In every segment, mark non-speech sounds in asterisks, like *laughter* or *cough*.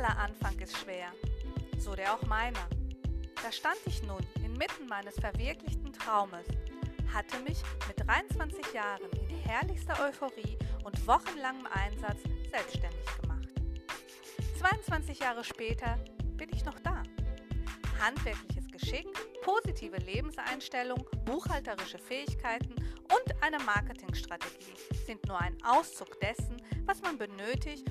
Aller Anfang ist schwer, so der auch meiner. Da stand ich nun inmitten meines verwirklichten Traumes, hatte mich mit 23 Jahren in herrlichster Euphorie und wochenlangem Einsatz selbstständig gemacht. 22 Jahre später bin ich noch da. Handwerkliches Geschick, positive Lebenseinstellung, buchhalterische Fähigkeiten und eine Marketingstrategie sind nur ein Auszug dessen, was man benötigt,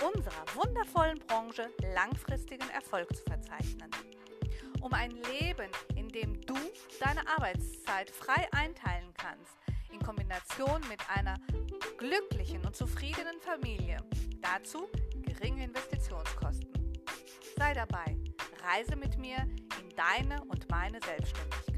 unserer wundervollen Branche langfristigen Erfolg zu verzeichnen. Um ein Leben, in dem du deine Arbeitszeit frei einteilen kannst, in Kombination mit einer glücklichen und zufriedenen Familie. Dazu geringe Investitionskosten. Sei dabei, reise mit mir in deine und meine Selbstständigkeit.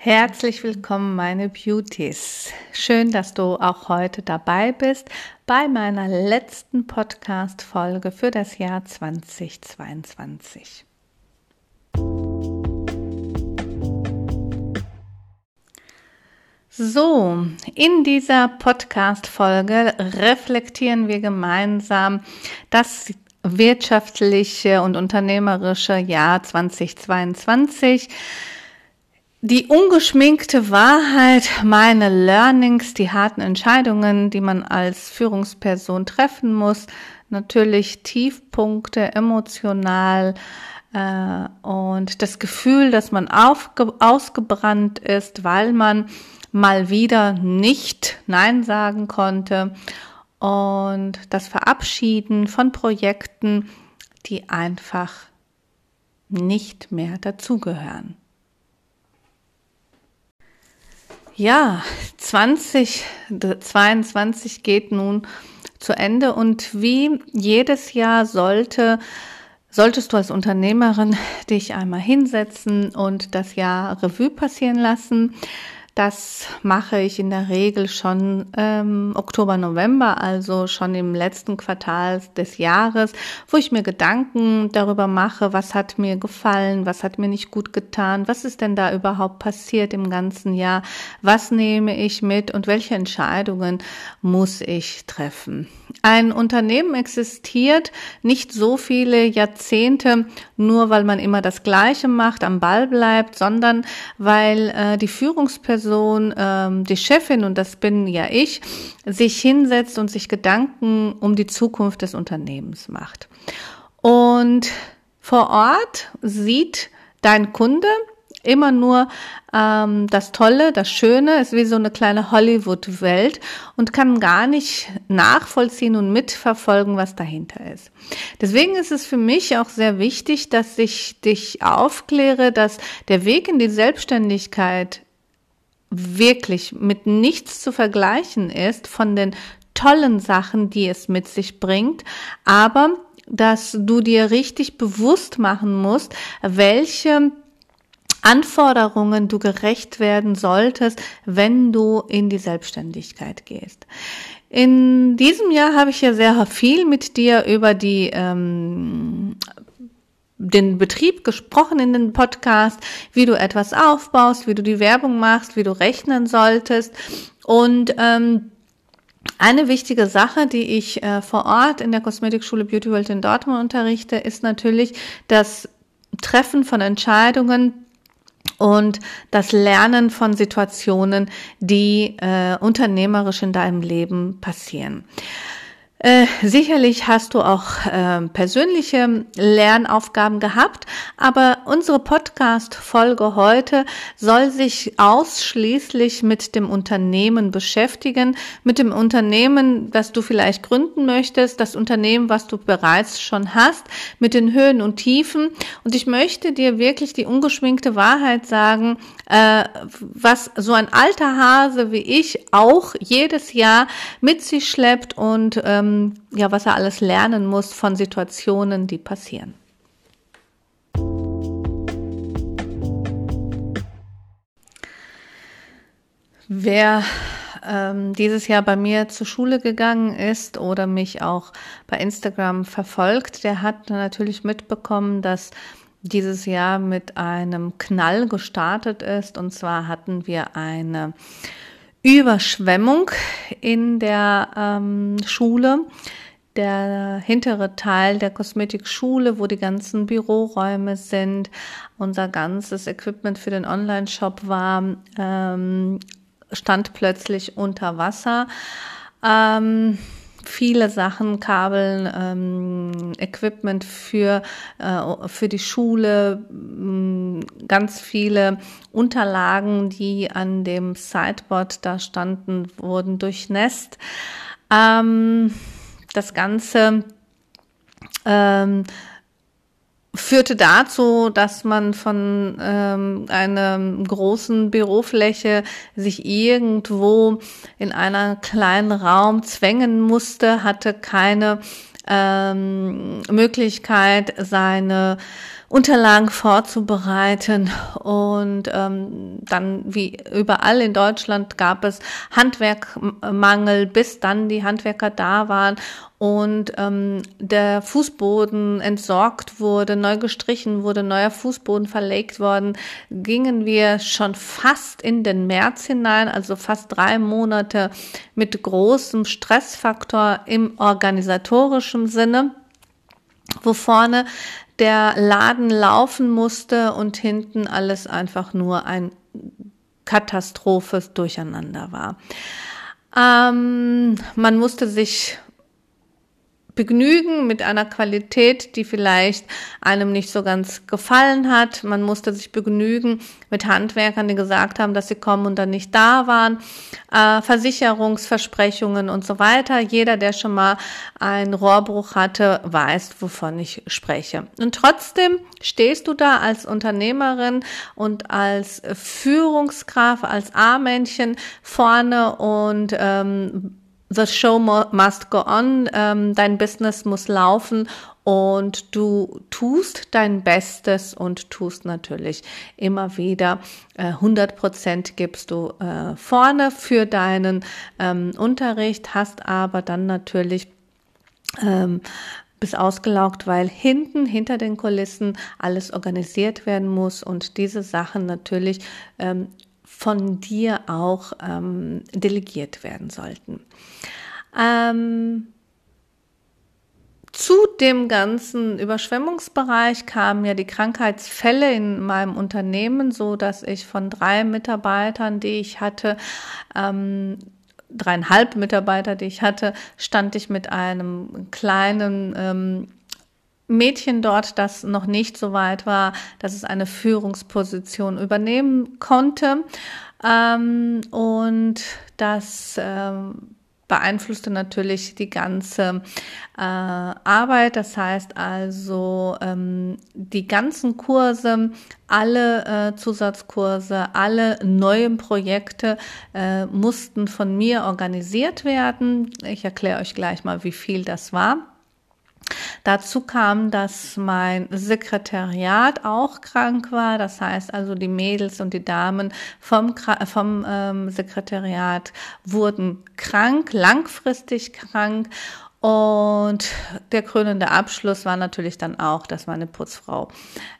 Herzlich willkommen, meine Beauties. Schön, dass du auch heute dabei bist bei meiner letzten Podcast-Folge für das Jahr 2022. So, in dieser Podcast-Folge reflektieren wir gemeinsam das wirtschaftliche und unternehmerische Jahr 2022 die ungeschminkte Wahrheit, meine Learnings, die harten Entscheidungen, die man als Führungsperson treffen muss, natürlich Tiefpunkte emotional äh, und das Gefühl, dass man aufge ausgebrannt ist, weil man mal wieder nicht Nein sagen konnte und das Verabschieden von Projekten, die einfach nicht mehr dazugehören. Ja, 2022 geht nun zu Ende. Und wie jedes Jahr sollte Solltest du als Unternehmerin dich einmal hinsetzen und das Jahr Revue passieren lassen, das mache ich in der Regel schon ähm, Oktober, November, also schon im letzten Quartal des Jahres, wo ich mir Gedanken darüber mache, was hat mir gefallen, was hat mir nicht gut getan, was ist denn da überhaupt passiert im ganzen Jahr, was nehme ich mit und welche Entscheidungen muss ich treffen. Ein Unternehmen existiert nicht so viele Jahrzehnte, nur weil man immer das Gleiche macht, am Ball bleibt, sondern weil äh, die Führungsperson Person, ähm, die Chefin, und das bin ja ich, sich hinsetzt und sich Gedanken um die Zukunft des Unternehmens macht. Und vor Ort sieht dein Kunde immer nur ähm, das Tolle, das Schöne, ist wie so eine kleine Hollywood-Welt und kann gar nicht nachvollziehen und mitverfolgen, was dahinter ist. Deswegen ist es für mich auch sehr wichtig, dass ich dich aufkläre, dass der Weg in die Selbstständigkeit wirklich mit nichts zu vergleichen ist von den tollen Sachen, die es mit sich bringt, aber dass du dir richtig bewusst machen musst, welche Anforderungen du gerecht werden solltest, wenn du in die Selbstständigkeit gehst. In diesem Jahr habe ich ja sehr viel mit dir über die ähm, den Betrieb gesprochen in den Podcast, wie du etwas aufbaust, wie du die Werbung machst, wie du rechnen solltest. Und ähm, eine wichtige Sache, die ich äh, vor Ort in der Kosmetikschule Beauty World in Dortmund unterrichte, ist natürlich das Treffen von Entscheidungen und das Lernen von Situationen, die äh, unternehmerisch in deinem Leben passieren. Äh, sicherlich hast du auch äh, persönliche Lernaufgaben gehabt, aber unsere Podcast-Folge heute soll sich ausschließlich mit dem Unternehmen beschäftigen, mit dem Unternehmen, das du vielleicht gründen möchtest, das Unternehmen, was du bereits schon hast, mit den Höhen und Tiefen. Und ich möchte dir wirklich die ungeschminkte Wahrheit sagen, äh, was so ein alter Hase wie ich auch jedes Jahr mit sich schleppt und ähm, ja, was er alles lernen muss von Situationen, die passieren. Wer ähm, dieses Jahr bei mir zur Schule gegangen ist oder mich auch bei Instagram verfolgt, der hat natürlich mitbekommen, dass dieses Jahr mit einem Knall gestartet ist. Und zwar hatten wir eine Überschwemmung in der ähm, Schule. Der hintere Teil der Kosmetikschule, wo die ganzen Büroräume sind, unser ganzes Equipment für den Online-Shop war, ähm, stand plötzlich unter Wasser. Ähm, viele Sachen, Kabeln, ähm, Equipment für, äh, für die Schule, mh, ganz viele Unterlagen, die an dem Sideboard da standen, wurden durchnässt. Ähm, das Ganze ähm, führte dazu, dass man von ähm, einer großen Bürofläche sich irgendwo in einer kleinen Raum zwängen musste, hatte keine ähm, Möglichkeit, seine Unterlagen vorzubereiten. Und ähm, dann, wie überall in Deutschland, gab es Handwerkmangel, bis dann die Handwerker da waren und ähm, der Fußboden entsorgt wurde, neu gestrichen wurde, neuer Fußboden verlegt worden, gingen wir schon fast in den März hinein, also fast drei Monate mit großem Stressfaktor im organisatorischen Sinne, wo vorne der Laden laufen musste und hinten alles einfach nur ein Katastrophes Durcheinander war. Ähm, man musste sich begnügen mit einer Qualität, die vielleicht einem nicht so ganz gefallen hat. Man musste sich begnügen mit Handwerkern, die gesagt haben, dass sie kommen und dann nicht da waren. Äh, Versicherungsversprechungen und so weiter. Jeder, der schon mal einen Rohrbruch hatte, weiß, wovon ich spreche. Und trotzdem stehst du da als Unternehmerin und als Führungskraft, als A-Männchen vorne und ähm, the show must go on, ähm, dein Business muss laufen und du tust dein Bestes und tust natürlich immer wieder äh, 100 Prozent gibst du äh, vorne für deinen ähm, Unterricht, hast aber dann natürlich ähm, bis ausgelaugt, weil hinten, hinter den Kulissen alles organisiert werden muss und diese Sachen natürlich ähm, von dir auch ähm, delegiert werden sollten. Ähm, zu dem ganzen Überschwemmungsbereich kamen ja die Krankheitsfälle in meinem Unternehmen, so dass ich von drei Mitarbeitern, die ich hatte, ähm, dreieinhalb Mitarbeiter, die ich hatte, stand ich mit einem kleinen ähm, Mädchen dort, das noch nicht so weit war, dass es eine Führungsposition übernehmen konnte. Ähm, und das ähm, beeinflusste natürlich die ganze äh, Arbeit. Das heißt also, ähm, die ganzen Kurse, alle äh, Zusatzkurse, alle neuen Projekte äh, mussten von mir organisiert werden. Ich erkläre euch gleich mal, wie viel das war. Dazu kam, dass mein Sekretariat auch krank war. Das heißt also, die Mädels und die Damen vom, vom ähm, Sekretariat wurden krank, langfristig krank. Und der krönende Abschluss war natürlich dann auch, dass meine Putzfrau,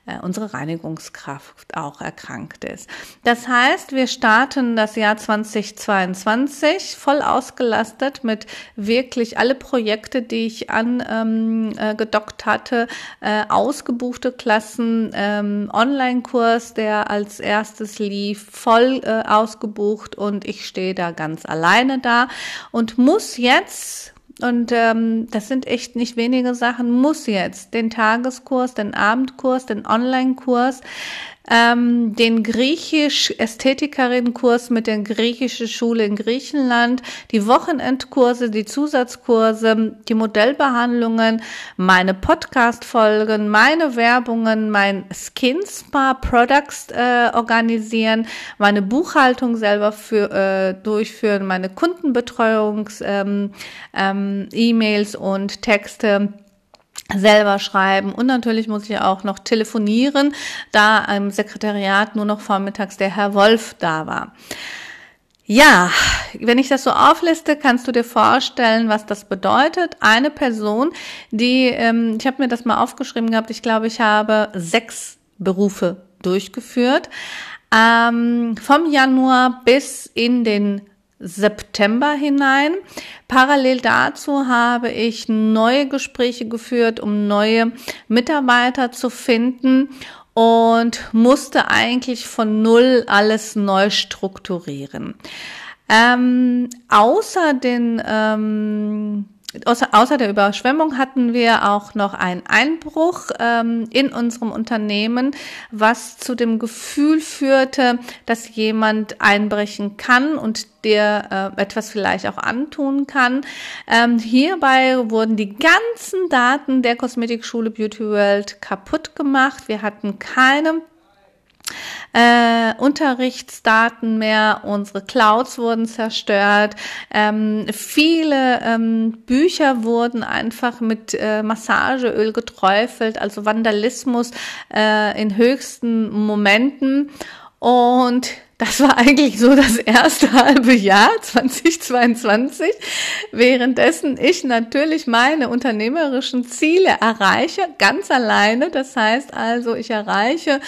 äh, unsere Reinigungskraft, auch erkrankt ist. Das heißt, wir starten das Jahr 2022 voll ausgelastet mit wirklich alle Projekte, die ich angedockt ähm, äh, hatte, äh, ausgebuchte Klassen, ähm, Online-Kurs, der als erstes lief, voll äh, ausgebucht und ich stehe da ganz alleine da und muss jetzt und ähm, das sind echt nicht wenige Sachen, muss jetzt den Tageskurs, den Abendkurs, den Online-Kurs, ähm, den Griechisch-Ästhetikerinnen-Kurs mit der griechischen Schule in Griechenland, die Wochenendkurse, die Zusatzkurse, die Modellbehandlungen, meine Podcast-Folgen, meine Werbungen, mein Skin Spa Products äh, organisieren, meine Buchhaltung selber für, äh, durchführen, meine Kundenbetreuungs ähm, ähm, E-Mails und Texte selber schreiben und natürlich muss ich auch noch telefonieren, da im Sekretariat nur noch vormittags der Herr Wolf da war. Ja, wenn ich das so aufliste, kannst du dir vorstellen, was das bedeutet. Eine Person, die, ähm, ich habe mir das mal aufgeschrieben gehabt, ich glaube, ich habe sechs Berufe durchgeführt. Ähm, vom Januar bis in den September hinein. Parallel dazu habe ich neue Gespräche geführt, um neue Mitarbeiter zu finden und musste eigentlich von Null alles neu strukturieren. Ähm, außer den ähm, Außer, außer der Überschwemmung hatten wir auch noch einen Einbruch ähm, in unserem Unternehmen, was zu dem Gefühl führte, dass jemand einbrechen kann und dir äh, etwas vielleicht auch antun kann. Ähm, hierbei wurden die ganzen Daten der Kosmetikschule Beauty World kaputt gemacht. Wir hatten keine äh, Unterrichtsdaten mehr, unsere Clouds wurden zerstört, ähm, viele ähm, Bücher wurden einfach mit äh, Massageöl geträufelt, also Vandalismus äh, in höchsten Momenten und das war eigentlich so das erste *laughs* halbe Jahr 2022, währenddessen ich natürlich meine unternehmerischen Ziele erreiche, ganz alleine. Das heißt also, ich erreiche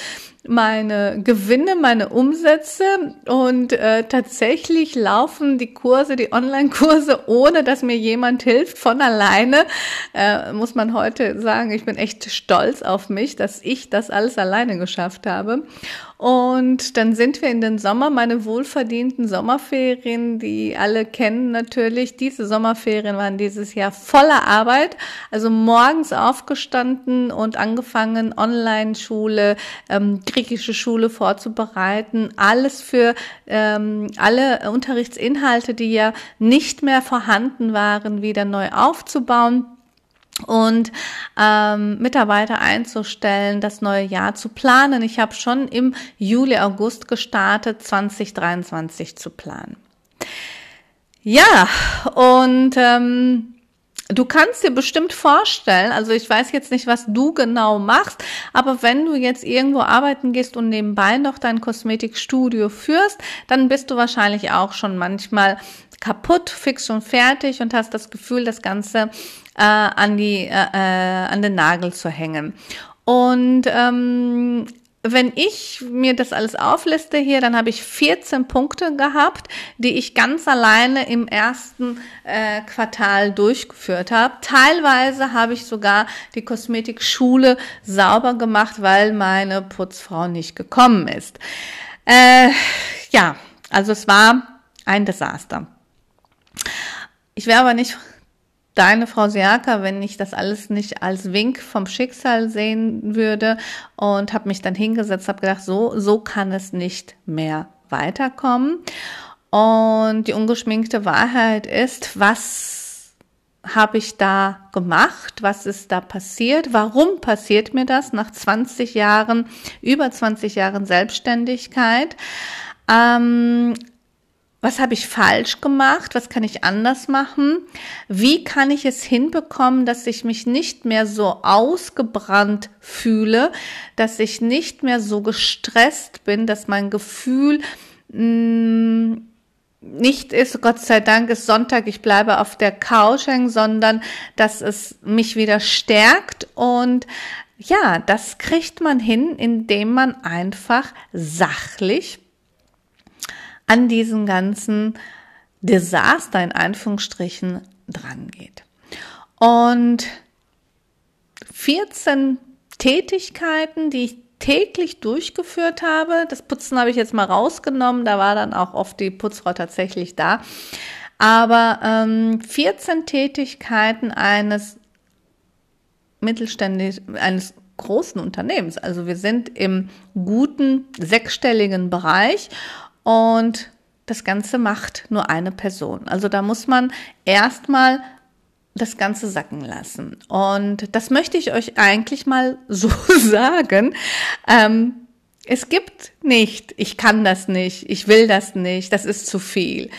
meine Gewinne, meine Umsätze und äh, tatsächlich laufen die Kurse, die Online-Kurse, ohne dass mir jemand hilft, von alleine. Äh, muss man heute sagen, ich bin echt stolz auf mich, dass ich das alles alleine geschafft habe. Und dann sind wir in den Sommer, meine wohlverdienten Sommerferien, die alle kennen natürlich. Diese Sommerferien waren dieses Jahr voller Arbeit. Also morgens aufgestanden und angefangen, Online-Schule, ähm, griechische Schule vorzubereiten. Alles für ähm, alle Unterrichtsinhalte, die ja nicht mehr vorhanden waren, wieder neu aufzubauen und ähm, Mitarbeiter einzustellen, das neue Jahr zu planen. Ich habe schon im Juli, August gestartet, 2023 zu planen. Ja, und ähm, du kannst dir bestimmt vorstellen, also ich weiß jetzt nicht, was du genau machst, aber wenn du jetzt irgendwo arbeiten gehst und nebenbei noch dein Kosmetikstudio führst, dann bist du wahrscheinlich auch schon manchmal kaputt, fix und fertig und hast das Gefühl, das Ganze äh, an, die, äh, äh, an den Nagel zu hängen. Und ähm, wenn ich mir das alles aufliste hier, dann habe ich 14 Punkte gehabt, die ich ganz alleine im ersten äh, Quartal durchgeführt habe. Teilweise habe ich sogar die Kosmetikschule sauber gemacht, weil meine Putzfrau nicht gekommen ist. Äh, ja, also es war ein Desaster. Ich wäre aber nicht deine Frau Siaka, wenn ich das alles nicht als Wink vom Schicksal sehen würde und habe mich dann hingesetzt, habe gedacht, so so kann es nicht mehr weiterkommen. Und die ungeschminkte Wahrheit ist, was habe ich da gemacht? Was ist da passiert? Warum passiert mir das nach 20 Jahren, über 20 Jahren Selbstständigkeit? Ähm, was habe ich falsch gemacht? Was kann ich anders machen? Wie kann ich es hinbekommen, dass ich mich nicht mehr so ausgebrannt fühle, dass ich nicht mehr so gestresst bin, dass mein Gefühl mh, mm, nicht ist, Gott sei Dank ist Sonntag, ich bleibe auf der Couch hängen, sondern dass es mich wieder stärkt und ja, das kriegt man hin, indem man einfach sachlich an diesen ganzen Desaster in Anführungsstrichen dran geht. Und 14 Tätigkeiten, die ich täglich durchgeführt habe. Das Putzen habe ich jetzt mal rausgenommen, da war dann auch oft die Putzfrau tatsächlich da. Aber ähm, 14 Tätigkeiten eines mittelständigen, eines großen Unternehmens. Also wir sind im guten sechsstelligen Bereich und das Ganze macht nur eine Person. Also da muss man erstmal das Ganze sacken lassen. Und das möchte ich euch eigentlich mal *laughs* so sagen. Ähm, es gibt nicht, ich kann das nicht, ich will das nicht, das ist zu viel.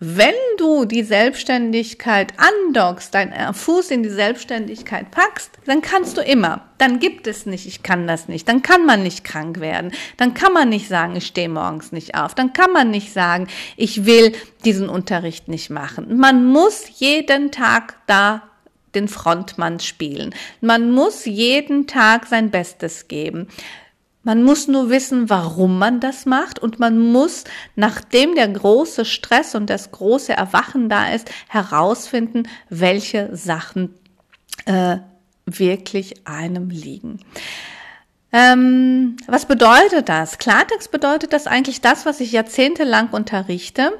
Wenn du die Selbstständigkeit andockst, deinen Fuß in die Selbstständigkeit packst, dann kannst du immer. Dann gibt es nicht, ich kann das nicht. Dann kann man nicht krank werden. Dann kann man nicht sagen, ich stehe morgens nicht auf. Dann kann man nicht sagen, ich will diesen Unterricht nicht machen. Man muss jeden Tag da den Frontmann spielen. Man muss jeden Tag sein Bestes geben. Man muss nur wissen, warum man das macht und man muss, nachdem der große Stress und das große Erwachen da ist, herausfinden, welche Sachen äh, wirklich einem liegen. Ähm, was bedeutet das? Klartext bedeutet das eigentlich das, was ich jahrzehntelang unterrichte.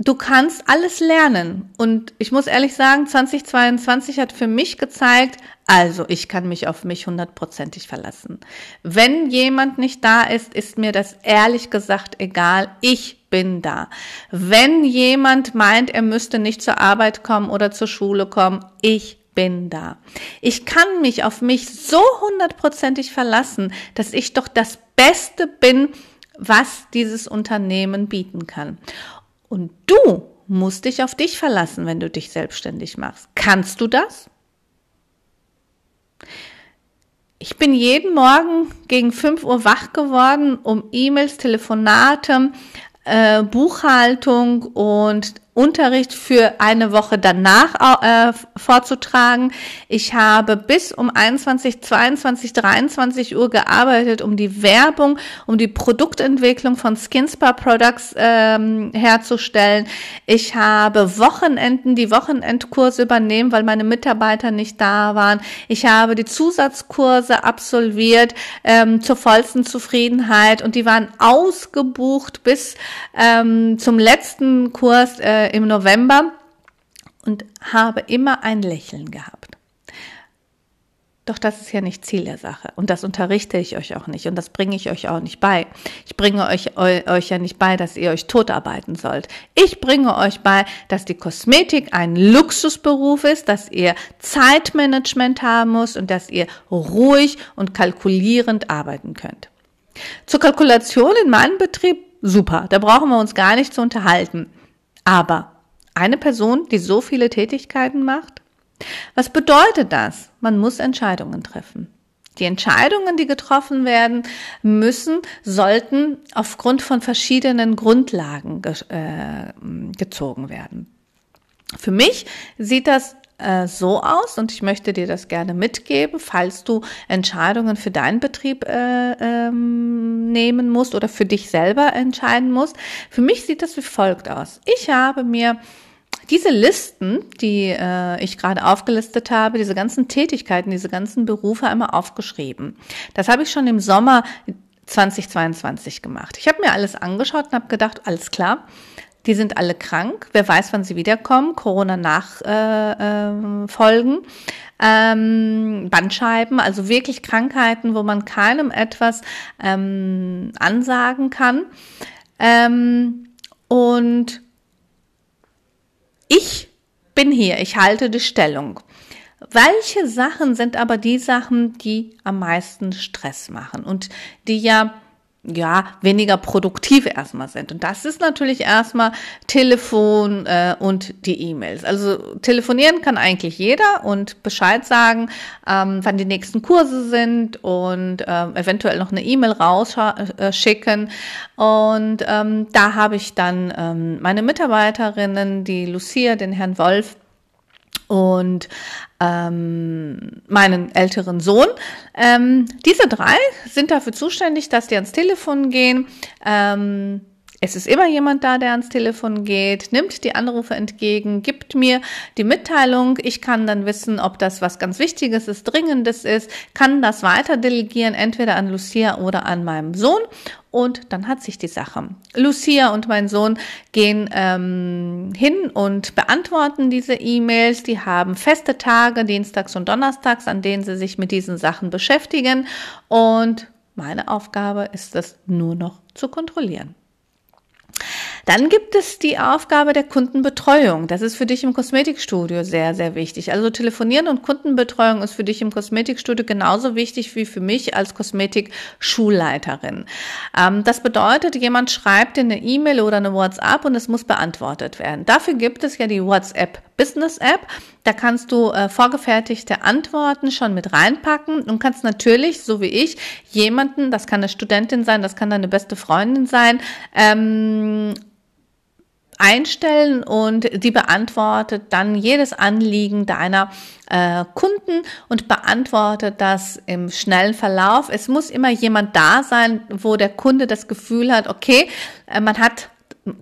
Du kannst alles lernen. Und ich muss ehrlich sagen, 2022 hat für mich gezeigt, also ich kann mich auf mich hundertprozentig verlassen. Wenn jemand nicht da ist, ist mir das ehrlich gesagt egal. Ich bin da. Wenn jemand meint, er müsste nicht zur Arbeit kommen oder zur Schule kommen, ich bin da. Ich kann mich auf mich so hundertprozentig verlassen, dass ich doch das Beste bin, was dieses Unternehmen bieten kann. Und du musst dich auf dich verlassen, wenn du dich selbstständig machst. Kannst du das? Ich bin jeden Morgen gegen 5 Uhr wach geworden, um E-Mails, Telefonate, äh, Buchhaltung und Unterricht für eine Woche danach äh, vorzutragen. Ich habe bis um 21, 22, 23 Uhr gearbeitet, um die Werbung, um die Produktentwicklung von Skinspa Products ähm, herzustellen. Ich habe Wochenenden, die Wochenendkurse übernehmen, weil meine Mitarbeiter nicht da waren. Ich habe die Zusatzkurse absolviert ähm, zur vollsten Zufriedenheit und die waren ausgebucht bis ähm, zum letzten Kurs. Äh, im November und habe immer ein Lächeln gehabt. Doch das ist ja nicht Ziel der Sache. Und das unterrichte ich euch auch nicht. Und das bringe ich euch auch nicht bei. Ich bringe euch, euch ja nicht bei, dass ihr euch totarbeiten sollt. Ich bringe euch bei, dass die Kosmetik ein Luxusberuf ist, dass ihr Zeitmanagement haben müsst und dass ihr ruhig und kalkulierend arbeiten könnt. Zur Kalkulation in meinem Betrieb, super. Da brauchen wir uns gar nicht zu unterhalten. Aber eine Person, die so viele Tätigkeiten macht? Was bedeutet das? Man muss Entscheidungen treffen. Die Entscheidungen, die getroffen werden müssen, sollten aufgrund von verschiedenen Grundlagen ge äh, gezogen werden. Für mich sieht das äh, so aus und ich möchte dir das gerne mitgeben, falls du Entscheidungen für deinen Betrieb äh, ähm, nehmen musst oder für dich selber entscheiden musst. Für mich sieht das wie folgt aus. Ich habe mir diese Listen, die äh, ich gerade aufgelistet habe, diese ganzen Tätigkeiten, diese ganzen Berufe einmal aufgeschrieben. Das habe ich schon im Sommer 2022 gemacht. Ich habe mir alles angeschaut und habe gedacht, alles klar, die sind alle krank. Wer weiß, wann sie wiederkommen. Corona-Nachfolgen. Äh, ähm, Bandscheiben, also wirklich Krankheiten, wo man keinem etwas ähm, ansagen kann. Ähm, und ich bin hier, ich halte die Stellung. Welche Sachen sind aber die Sachen, die am meisten Stress machen und die ja ja, weniger produktiv erstmal sind. Und das ist natürlich erstmal Telefon äh, und die E-Mails. Also telefonieren kann eigentlich jeder und Bescheid sagen, ähm, wann die nächsten Kurse sind und ähm, eventuell noch eine E-Mail rausschicken. Und ähm, da habe ich dann ähm, meine Mitarbeiterinnen, die Lucia, den Herrn Wolf, und ähm, meinen älteren Sohn. Ähm, diese drei sind dafür zuständig, dass die ans Telefon gehen. Ähm, es ist immer jemand da, der ans Telefon geht, nimmt die Anrufe entgegen, gibt mir die Mitteilung. Ich kann dann wissen, ob das was ganz Wichtiges ist, Dringendes ist, kann das weiter delegieren, entweder an Lucia oder an meinem Sohn. Und dann hat sich die Sache. Lucia und mein Sohn gehen ähm, hin und beantworten diese E-Mails. Die haben feste Tage, dienstags und donnerstags, an denen sie sich mit diesen Sachen beschäftigen. Und meine Aufgabe ist es nur noch zu kontrollieren. Dann gibt es die Aufgabe der Kundenbetreuung. Das ist für dich im Kosmetikstudio sehr, sehr wichtig. Also telefonieren und Kundenbetreuung ist für dich im Kosmetikstudio genauso wichtig wie für mich als Kosmetik-Schulleiterin. Ähm, das bedeutet, jemand schreibt dir eine E-Mail oder eine WhatsApp und es muss beantwortet werden. Dafür gibt es ja die WhatsApp Business App. Da kannst du äh, vorgefertigte Antworten schon mit reinpacken und kannst natürlich, so wie ich, jemanden, das kann eine Studentin sein, das kann deine beste Freundin sein, ähm, einstellen und die beantwortet dann jedes Anliegen deiner äh, Kunden und beantwortet das im schnellen Verlauf. Es muss immer jemand da sein, wo der Kunde das Gefühl hat, okay, äh, man hat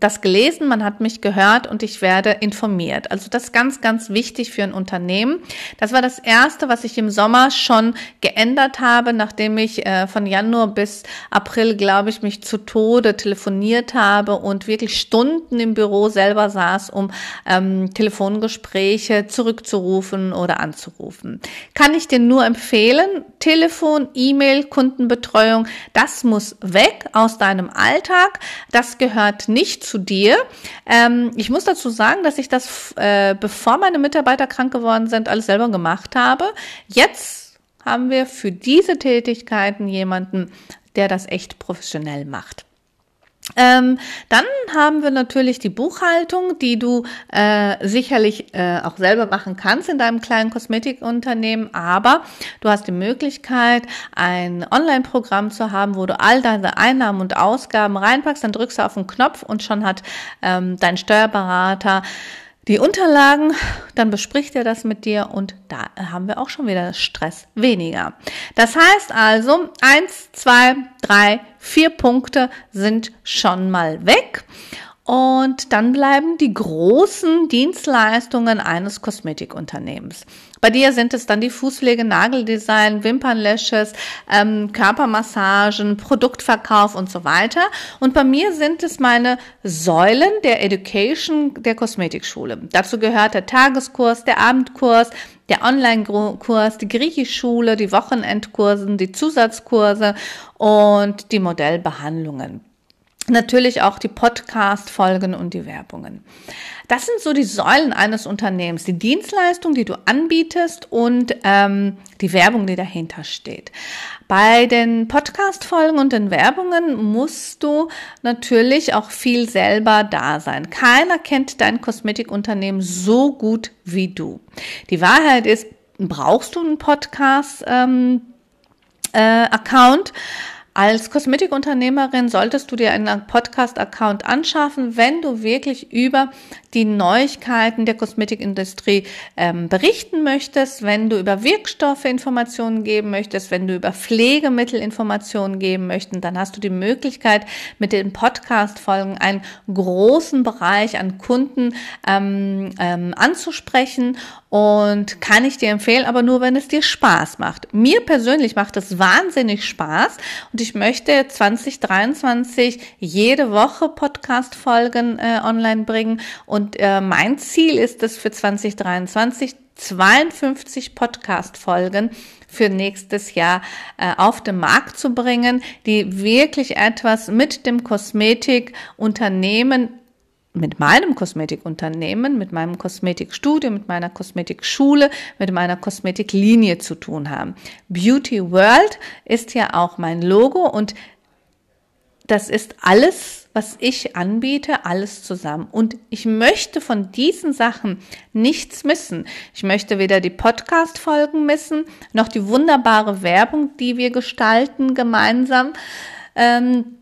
das gelesen, man hat mich gehört und ich werde informiert. Also das ist ganz, ganz wichtig für ein Unternehmen. Das war das Erste, was ich im Sommer schon geändert habe, nachdem ich äh, von Januar bis April, glaube ich, mich zu Tode telefoniert habe und wirklich Stunden im Büro selber saß, um ähm, Telefongespräche zurückzurufen oder anzurufen. Kann ich dir nur empfehlen, Telefon, E-Mail, Kundenbetreuung, das muss weg aus deinem Alltag. Das gehört nicht zu dir. Ähm, ich muss dazu sagen, dass ich das, äh, bevor meine Mitarbeiter krank geworden sind, alles selber gemacht habe. Jetzt haben wir für diese Tätigkeiten jemanden, der das echt professionell macht. Ähm, dann haben wir natürlich die Buchhaltung, die du äh, sicherlich äh, auch selber machen kannst in deinem kleinen Kosmetikunternehmen, aber du hast die Möglichkeit, ein Online-Programm zu haben, wo du all deine Einnahmen und Ausgaben reinpackst, dann drückst du auf den Knopf und schon hat ähm, dein Steuerberater die Unterlagen, dann bespricht er das mit dir und da haben wir auch schon wieder Stress weniger. Das heißt also, eins, zwei, drei, vier Punkte sind schon mal weg. Und dann bleiben die großen Dienstleistungen eines Kosmetikunternehmens. Bei dir sind es dann die Fußpflege, Nageldesign, Wimpernlashes, ähm, Körpermassagen, Produktverkauf und so weiter. Und bei mir sind es meine Säulen der Education der Kosmetikschule. Dazu gehört der Tageskurs, der Abendkurs, der Online-Kurs, die Griechischschule, die Wochenendkursen, die Zusatzkurse und die Modellbehandlungen. Natürlich auch die Podcast-Folgen und die Werbungen. Das sind so die Säulen eines Unternehmens. Die Dienstleistung, die du anbietest und ähm, die Werbung, die dahinter steht. Bei den Podcast-Folgen und den Werbungen musst du natürlich auch viel selber da sein. Keiner kennt dein Kosmetikunternehmen so gut wie du. Die Wahrheit ist, brauchst du einen Podcast-Account? Ähm, äh, als Kosmetikunternehmerin solltest du dir einen Podcast-Account anschaffen, wenn du wirklich über die Neuigkeiten der Kosmetikindustrie ähm, berichten möchtest, wenn du über Wirkstoffe Informationen geben möchtest, wenn du über Pflegemittel Informationen geben möchtest, dann hast du die Möglichkeit, mit den Podcast-Folgen einen großen Bereich an Kunden ähm, ähm, anzusprechen und kann ich dir empfehlen, aber nur, wenn es dir Spaß macht. Mir persönlich macht es wahnsinnig Spaß und ich möchte 2023 jede Woche Podcast-Folgen äh, online bringen und äh, mein Ziel ist es für 2023 52 Podcast-Folgen für nächstes Jahr äh, auf den Markt zu bringen, die wirklich etwas mit dem Kosmetikunternehmen mit meinem Kosmetikunternehmen, mit meinem Kosmetikstudio, mit meiner Kosmetikschule, mit meiner Kosmetiklinie zu tun haben. Beauty World ist ja auch mein Logo und das ist alles was ich anbiete, alles zusammen. Und ich möchte von diesen Sachen nichts missen. Ich möchte weder die Podcast-Folgen missen, noch die wunderbare Werbung, die wir gestalten gemeinsam ähm,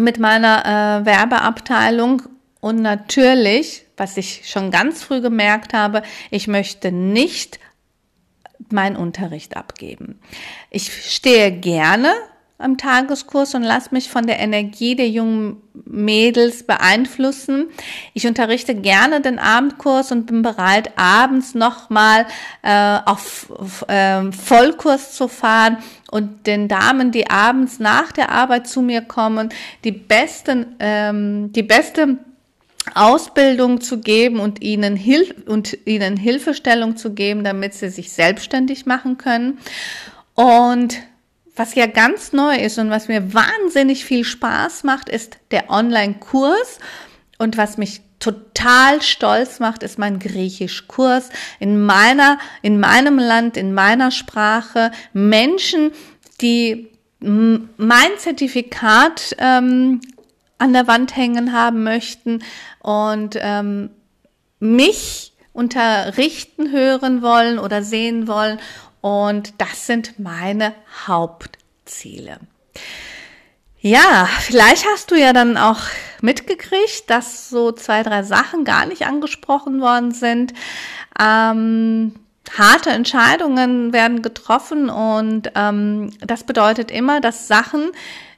mit meiner äh, Werbeabteilung. Und natürlich, was ich schon ganz früh gemerkt habe, ich möchte nicht meinen Unterricht abgeben. Ich stehe gerne am Tageskurs und lass mich von der Energie der jungen Mädels beeinflussen. Ich unterrichte gerne den Abendkurs und bin bereit, abends nochmal äh, auf äh, Vollkurs zu fahren und den Damen, die abends nach der Arbeit zu mir kommen, die besten, ähm, die beste Ausbildung zu geben und ihnen Hilf und ihnen Hilfestellung zu geben, damit sie sich selbstständig machen können. Und was ja ganz neu ist und was mir wahnsinnig viel Spaß macht, ist der Online-Kurs. Und was mich total stolz macht, ist mein Griechisch-Kurs in meiner, in meinem Land, in meiner Sprache. Menschen, die mein Zertifikat ähm, an der Wand hängen haben möchten und ähm, mich unterrichten hören wollen oder sehen wollen und das sind meine Hauptziele. Ja, vielleicht hast du ja dann auch mitgekriegt, dass so zwei, drei Sachen gar nicht angesprochen worden sind. Ähm, harte Entscheidungen werden getroffen und ähm, das bedeutet immer, dass Sachen,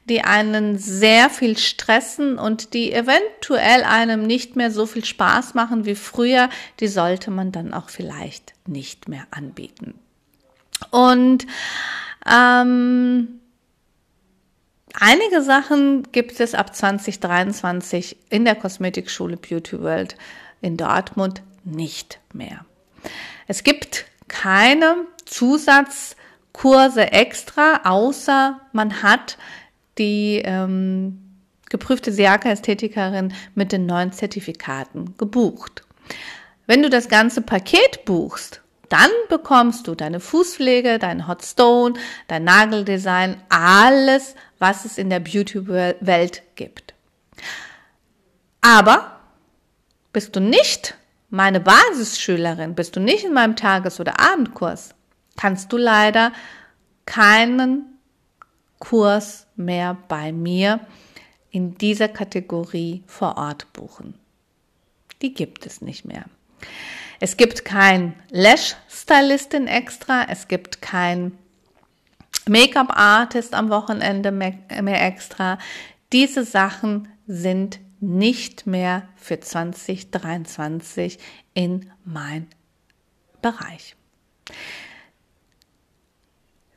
die einen sehr viel stressen und die eventuell einem nicht mehr so viel Spaß machen wie früher, die sollte man dann auch vielleicht nicht mehr anbieten. Und ähm, Einige Sachen gibt es ab 2023 in der Kosmetikschule Beauty World in Dortmund nicht mehr. Es gibt keine Zusatzkurse extra, außer man hat die ähm, geprüfte Siaka-Ästhetikerin mit den neuen Zertifikaten gebucht. Wenn du das ganze Paket buchst, dann bekommst du deine Fußpflege, dein Hot Stone, dein Nageldesign, alles, was es in der Beauty-Welt gibt. Aber bist du nicht meine Basisschülerin, bist du nicht in meinem Tages- oder Abendkurs, kannst du leider keinen Kurs mehr bei mir in dieser Kategorie vor Ort buchen. Die gibt es nicht mehr. Es gibt kein Lash-Stylistin extra, es gibt kein Make-up-Artist am Wochenende mehr, extra. Diese Sachen sind nicht mehr für 2023 in mein Bereich.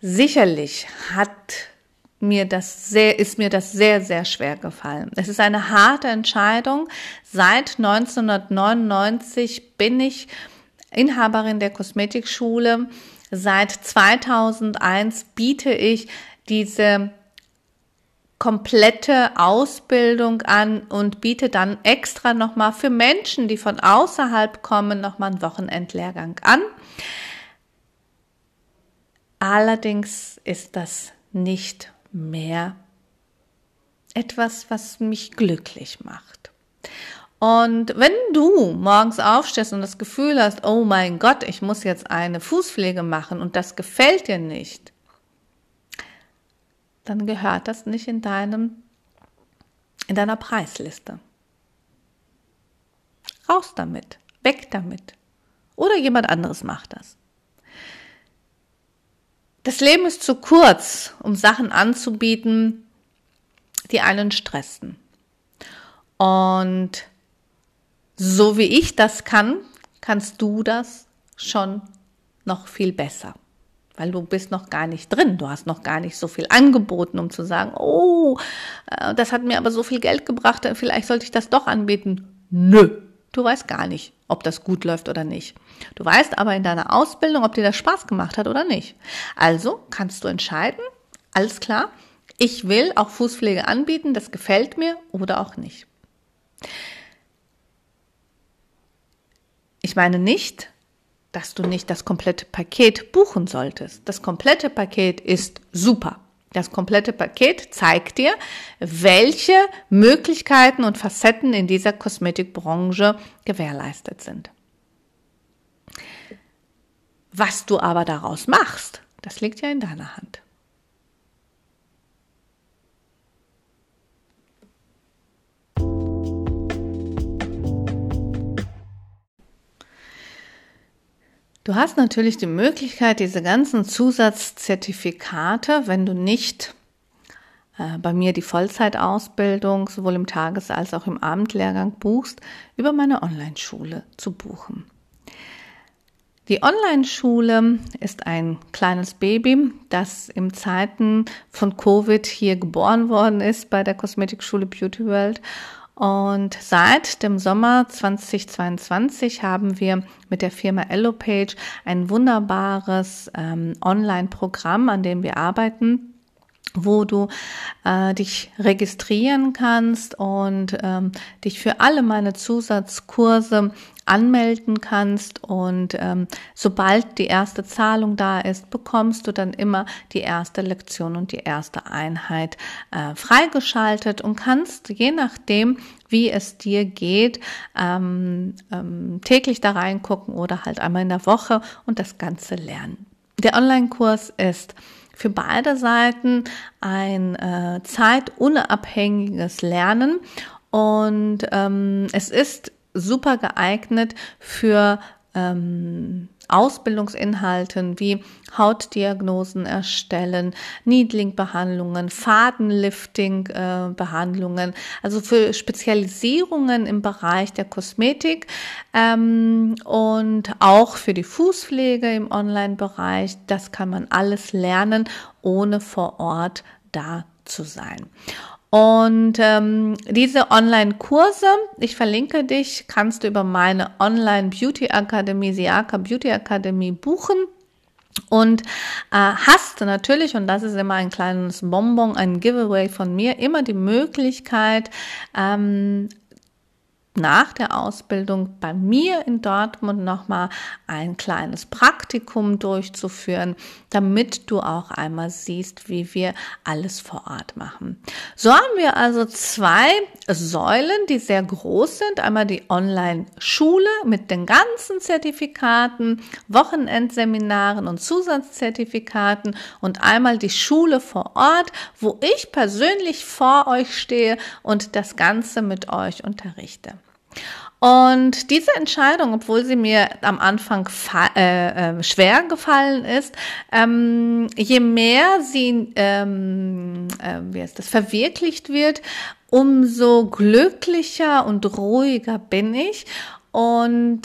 Sicherlich hat mir das sehr, ist mir das sehr, sehr schwer gefallen. Es ist eine harte Entscheidung. Seit 1999 bin ich Inhaberin der Kosmetikschule. Seit 2001 biete ich diese komplette Ausbildung an und biete dann extra nochmal für Menschen, die von außerhalb kommen, nochmal einen Wochenendlehrgang an. Allerdings ist das nicht mehr etwas, was mich glücklich macht. Und wenn du morgens aufstehst und das Gefühl hast, oh mein Gott, ich muss jetzt eine Fußpflege machen und das gefällt dir nicht, dann gehört das nicht in deinem, in deiner Preisliste. Raus damit, weg damit. Oder jemand anderes macht das. Das Leben ist zu kurz, um Sachen anzubieten, die einen stressen. Und so wie ich das kann, kannst du das schon noch viel besser. Weil du bist noch gar nicht drin. Du hast noch gar nicht so viel angeboten, um zu sagen, oh, äh, das hat mir aber so viel Geld gebracht, vielleicht sollte ich das doch anbieten. Nö, du weißt gar nicht, ob das gut läuft oder nicht. Du weißt aber in deiner Ausbildung, ob dir das Spaß gemacht hat oder nicht. Also kannst du entscheiden, alles klar, ich will auch Fußpflege anbieten, das gefällt mir oder auch nicht. Ich meine nicht, dass du nicht das komplette Paket buchen solltest. Das komplette Paket ist super. Das komplette Paket zeigt dir, welche Möglichkeiten und Facetten in dieser Kosmetikbranche gewährleistet sind. Was du aber daraus machst, das liegt ja in deiner Hand. Du hast natürlich die Möglichkeit, diese ganzen Zusatzzertifikate, wenn du nicht äh, bei mir die Vollzeitausbildung sowohl im Tages- als auch im Abendlehrgang buchst, über meine Online-Schule zu buchen. Die Online-Schule ist ein kleines Baby, das im Zeiten von Covid hier geboren worden ist bei der Kosmetikschule Beauty World und seit dem Sommer 2022 haben wir mit der Firma EloPage ein wunderbares ähm, Online-Programm, an dem wir arbeiten wo du äh, dich registrieren kannst und ähm, dich für alle meine Zusatzkurse anmelden kannst und ähm, sobald die erste Zahlung da ist, bekommst du dann immer die erste Lektion und die erste Einheit äh, freigeschaltet und kannst je nachdem, wie es dir geht, ähm, ähm, täglich da reingucken oder halt einmal in der Woche und das Ganze lernen. Der Online-Kurs ist für beide Seiten ein äh, zeitunabhängiges Lernen. Und ähm, es ist super geeignet für ähm, Ausbildungsinhalten wie Hautdiagnosen erstellen, Needling-Behandlungen, Fadenlifting-Behandlungen, also für Spezialisierungen im Bereich der Kosmetik ähm, und auch für die Fußpflege im Online-Bereich. Das kann man alles lernen, ohne vor Ort da zu sein. Und ähm, diese Online-Kurse, ich verlinke dich, kannst du über meine Online-Beauty-Akademie, Siaka Beauty Akademie buchen. Und äh, hast natürlich, und das ist immer ein kleines Bonbon, ein Giveaway von mir, immer die Möglichkeit, ähm, nach der Ausbildung bei mir in Dortmund nochmal ein kleines Praktikum durchzuführen, damit du auch einmal siehst, wie wir alles vor Ort machen. So haben wir also zwei Säulen, die sehr groß sind. Einmal die Online-Schule mit den ganzen Zertifikaten, Wochenendseminaren und Zusatzzertifikaten und einmal die Schule vor Ort, wo ich persönlich vor euch stehe und das Ganze mit euch unterrichte. Und diese Entscheidung, obwohl sie mir am Anfang äh, äh, schwer gefallen ist, ähm, je mehr sie, ähm, äh, wie heißt das, verwirklicht wird, umso glücklicher und ruhiger bin ich und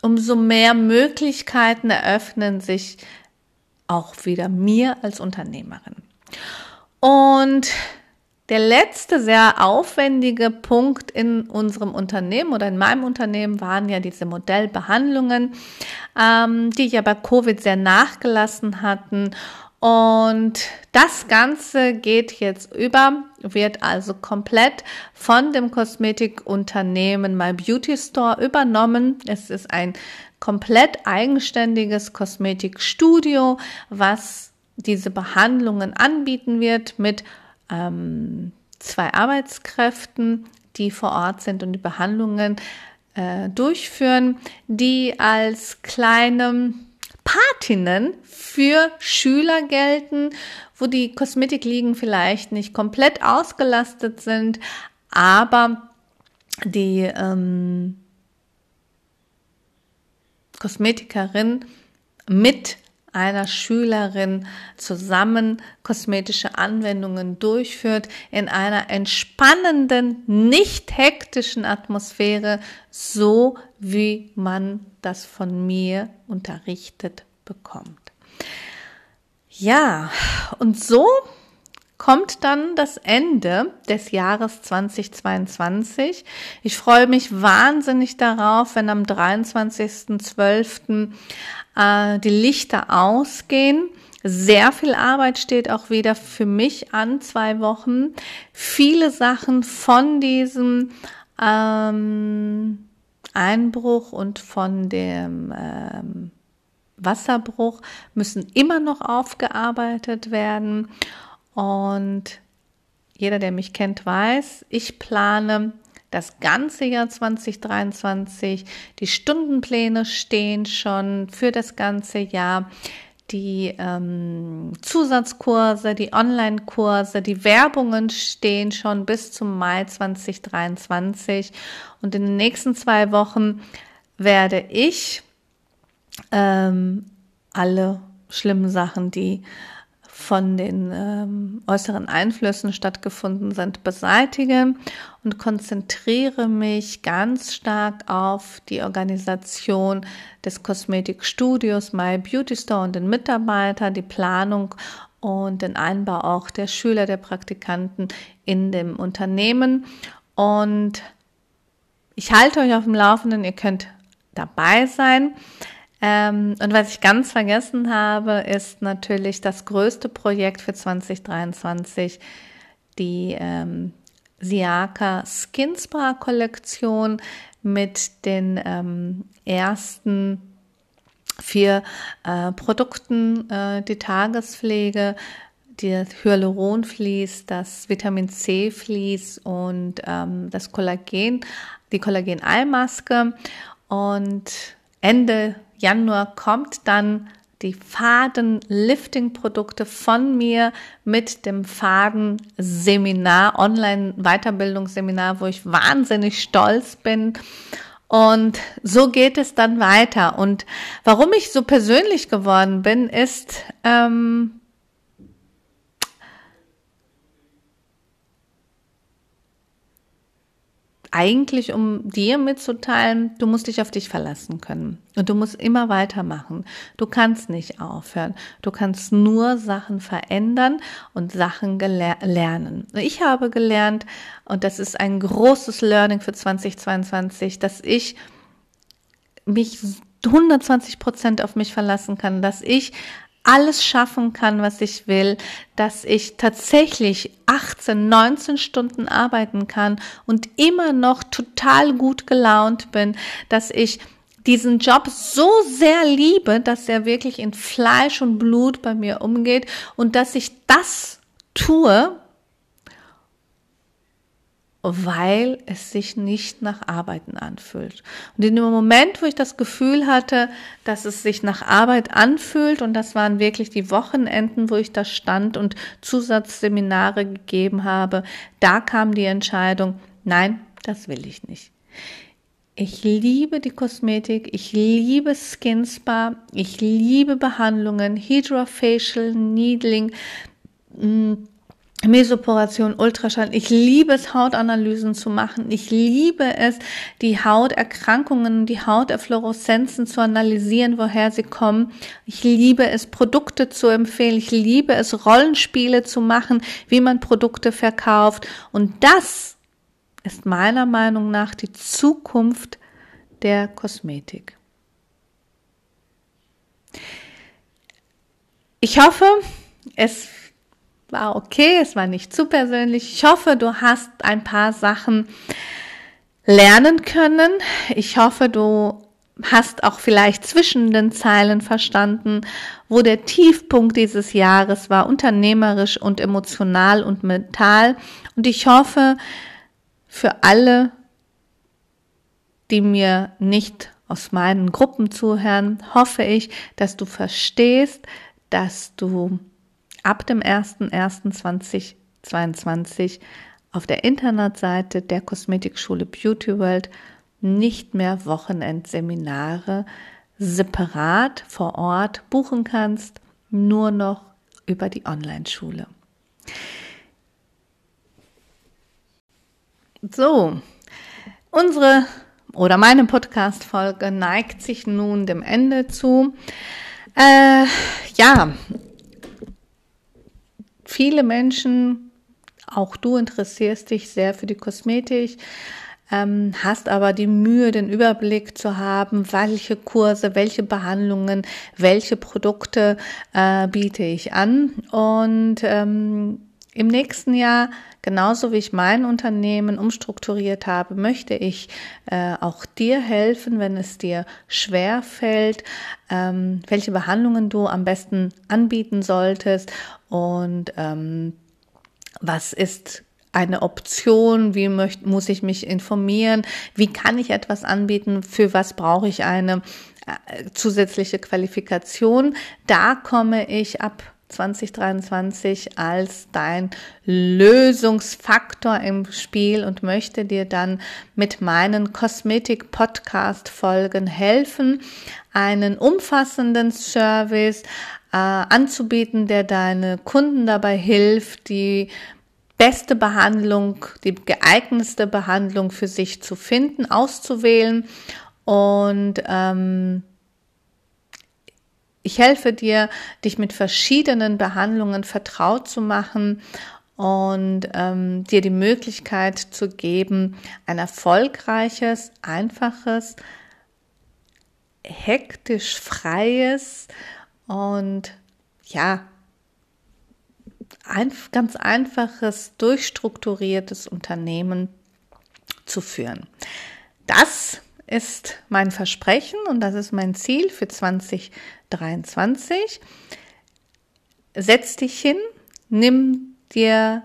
umso mehr Möglichkeiten eröffnen sich auch wieder mir als Unternehmerin. Und der letzte sehr aufwendige Punkt in unserem Unternehmen oder in meinem Unternehmen waren ja diese Modellbehandlungen, ähm, die ja bei Covid sehr nachgelassen hatten. Und das Ganze geht jetzt über, wird also komplett von dem Kosmetikunternehmen My Beauty Store übernommen. Es ist ein komplett eigenständiges Kosmetikstudio, was diese Behandlungen anbieten wird mit ähm, zwei Arbeitskräften, die vor Ort sind und die Behandlungen äh, durchführen, die als kleine Patinnen für Schüler gelten, wo die Kosmetikliegen vielleicht nicht komplett ausgelastet sind, aber die ähm, Kosmetikerin mit einer Schülerin zusammen kosmetische Anwendungen durchführt in einer entspannenden, nicht hektischen Atmosphäre, so wie man das von mir unterrichtet bekommt. Ja, und so kommt dann das Ende des Jahres 2022. Ich freue mich wahnsinnig darauf, wenn am 23.12 äh, die Lichter ausgehen. Sehr viel Arbeit steht auch wieder für mich an, zwei Wochen. Viele Sachen von diesem ähm, Einbruch und von dem ähm, Wasserbruch müssen immer noch aufgearbeitet werden. Und jeder, der mich kennt, weiß, ich plane das ganze Jahr 2023. Die Stundenpläne stehen schon für das ganze Jahr. Die ähm, Zusatzkurse, die Online-Kurse, die Werbungen stehen schon bis zum Mai 2023. Und in den nächsten zwei Wochen werde ich ähm, alle schlimmen Sachen, die von den ähm, äußeren Einflüssen stattgefunden sind, beseitige und konzentriere mich ganz stark auf die Organisation des Kosmetikstudios My Beauty Store und den Mitarbeiter, die Planung und den Einbau auch der Schüler, der Praktikanten in dem Unternehmen. Und ich halte euch auf dem Laufenden, ihr könnt dabei sein. Ähm, und was ich ganz vergessen habe, ist natürlich das größte Projekt für 2023, die ähm, Siaka Skin Spa Kollektion mit den ähm, ersten vier äh, Produkten, äh, die Tagespflege, das Hyaluronvlies, das Vitamin C Vlies und ähm, das Kollagen, die Kollagen-Eimaske. Und Ende Januar kommt dann die Faden-Lifting-Produkte von mir mit dem Faden-Seminar, Online-Weiterbildungsseminar, wo ich wahnsinnig stolz bin. Und so geht es dann weiter. Und warum ich so persönlich geworden bin, ist, ähm, eigentlich, um dir mitzuteilen, du musst dich auf dich verlassen können. Und du musst immer weitermachen. Du kannst nicht aufhören. Du kannst nur Sachen verändern und Sachen lernen. Ich habe gelernt, und das ist ein großes Learning für 2022, dass ich mich 120 Prozent auf mich verlassen kann, dass ich alles schaffen kann, was ich will, dass ich tatsächlich 18, 19 Stunden arbeiten kann und immer noch total gut gelaunt bin, dass ich diesen Job so sehr liebe, dass er wirklich in Fleisch und Blut bei mir umgeht und dass ich das tue, weil es sich nicht nach Arbeiten anfühlt. Und in dem Moment, wo ich das Gefühl hatte, dass es sich nach Arbeit anfühlt, und das waren wirklich die Wochenenden, wo ich da stand und Zusatzseminare gegeben habe, da kam die Entscheidung, nein, das will ich nicht. Ich liebe die Kosmetik, ich liebe Skin Spa, ich liebe Behandlungen, Hydrofacial, Needling, mm, Mesoporation, Ultraschall. Ich liebe es, Hautanalysen zu machen. Ich liebe es, die Hauterkrankungen, die Hauterfluoreszenzen zu analysieren, woher sie kommen. Ich liebe es, Produkte zu empfehlen. Ich liebe es, Rollenspiele zu machen, wie man Produkte verkauft. Und das ist meiner Meinung nach die Zukunft der Kosmetik. Ich hoffe, es war okay, es war nicht zu persönlich. Ich hoffe, du hast ein paar Sachen lernen können. Ich hoffe, du hast auch vielleicht zwischen den Zeilen verstanden, wo der Tiefpunkt dieses Jahres war, unternehmerisch und emotional und mental. Und ich hoffe, für alle, die mir nicht aus meinen Gruppen zuhören, hoffe ich, dass du verstehst, dass du ab dem 01.01.2022 auf der Internetseite der Kosmetikschule Beauty World nicht mehr Wochenendseminare separat vor Ort buchen kannst, nur noch über die Online-Schule. So, unsere oder meine Podcast-Folge neigt sich nun dem Ende zu. Äh, ja, viele Menschen, auch du interessierst dich sehr für die Kosmetik, ähm, hast aber die Mühe, den Überblick zu haben, welche Kurse, welche Behandlungen, welche Produkte äh, biete ich an. Und ähm, im nächsten Jahr, genauso wie ich mein Unternehmen umstrukturiert habe, möchte ich äh, auch dir helfen, wenn es dir schwer fällt, ähm, welche Behandlungen du am besten anbieten solltest und ähm, was ist eine Option, wie möcht, muss ich mich informieren, wie kann ich etwas anbieten, für was brauche ich eine äh, zusätzliche Qualifikation. Da komme ich ab 2023 als dein Lösungsfaktor im Spiel und möchte dir dann mit meinen Kosmetik-Podcast-Folgen helfen, einen umfassenden Service äh, anzubieten, der deine Kunden dabei hilft, die beste Behandlung, die geeignetste Behandlung für sich zu finden, auszuwählen. Und ähm, ich helfe dir, dich mit verschiedenen Behandlungen vertraut zu machen und ähm, dir die Möglichkeit zu geben, ein erfolgreiches, einfaches, hektisch freies und ja, ein ganz einfaches, durchstrukturiertes Unternehmen zu führen. Das ist mein Versprechen und das ist mein Ziel für 2023. Setz dich hin, nimm dir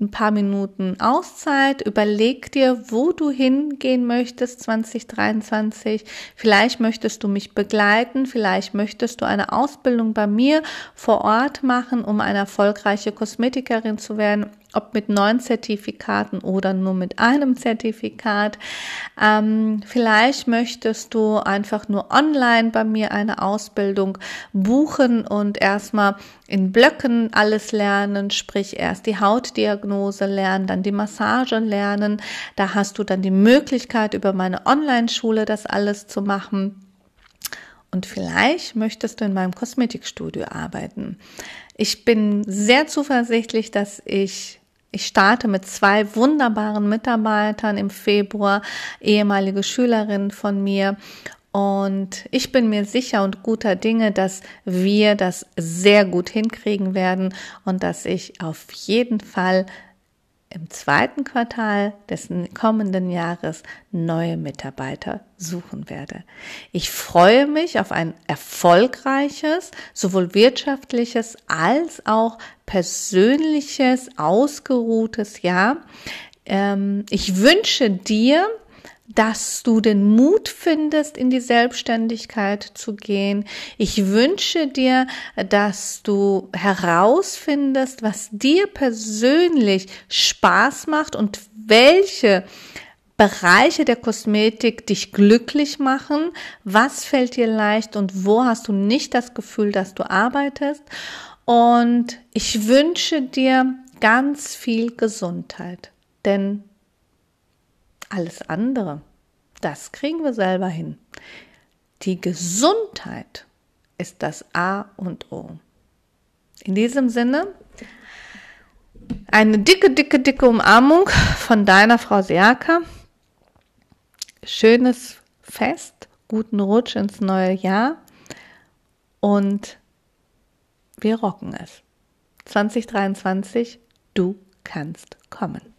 ein paar Minuten Auszeit, überleg dir, wo du hingehen möchtest 2023. Vielleicht möchtest du mich begleiten, vielleicht möchtest du eine Ausbildung bei mir vor Ort machen, um eine erfolgreiche Kosmetikerin zu werden ob mit neun Zertifikaten oder nur mit einem Zertifikat. Ähm, vielleicht möchtest du einfach nur online bei mir eine Ausbildung buchen und erstmal in Blöcken alles lernen, sprich erst die Hautdiagnose lernen, dann die Massage lernen. Da hast du dann die Möglichkeit, über meine Online-Schule das alles zu machen. Und vielleicht möchtest du in meinem Kosmetikstudio arbeiten. Ich bin sehr zuversichtlich, dass ich ich starte mit zwei wunderbaren Mitarbeitern im Februar, ehemalige Schülerinnen von mir. Und ich bin mir sicher und guter Dinge, dass wir das sehr gut hinkriegen werden und dass ich auf jeden Fall im zweiten Quartal des kommenden Jahres neue Mitarbeiter suchen werde. Ich freue mich auf ein erfolgreiches, sowohl wirtschaftliches als auch persönliches, ausgeruhtes Jahr. Ähm, ich wünsche dir, dass du den Mut findest, in die Selbstständigkeit zu gehen. Ich wünsche dir, dass du herausfindest, was dir persönlich Spaß macht und welche Bereiche der Kosmetik dich glücklich machen, was fällt dir leicht und wo hast du nicht das Gefühl, dass du arbeitest. Und ich wünsche dir ganz viel Gesundheit, denn alles andere, das kriegen wir selber hin. Die Gesundheit ist das A und O. In diesem Sinne, eine dicke, dicke, dicke Umarmung von deiner Frau Seaka. Schönes Fest, guten Rutsch ins neue Jahr und wir rocken es. 2023, du kannst kommen.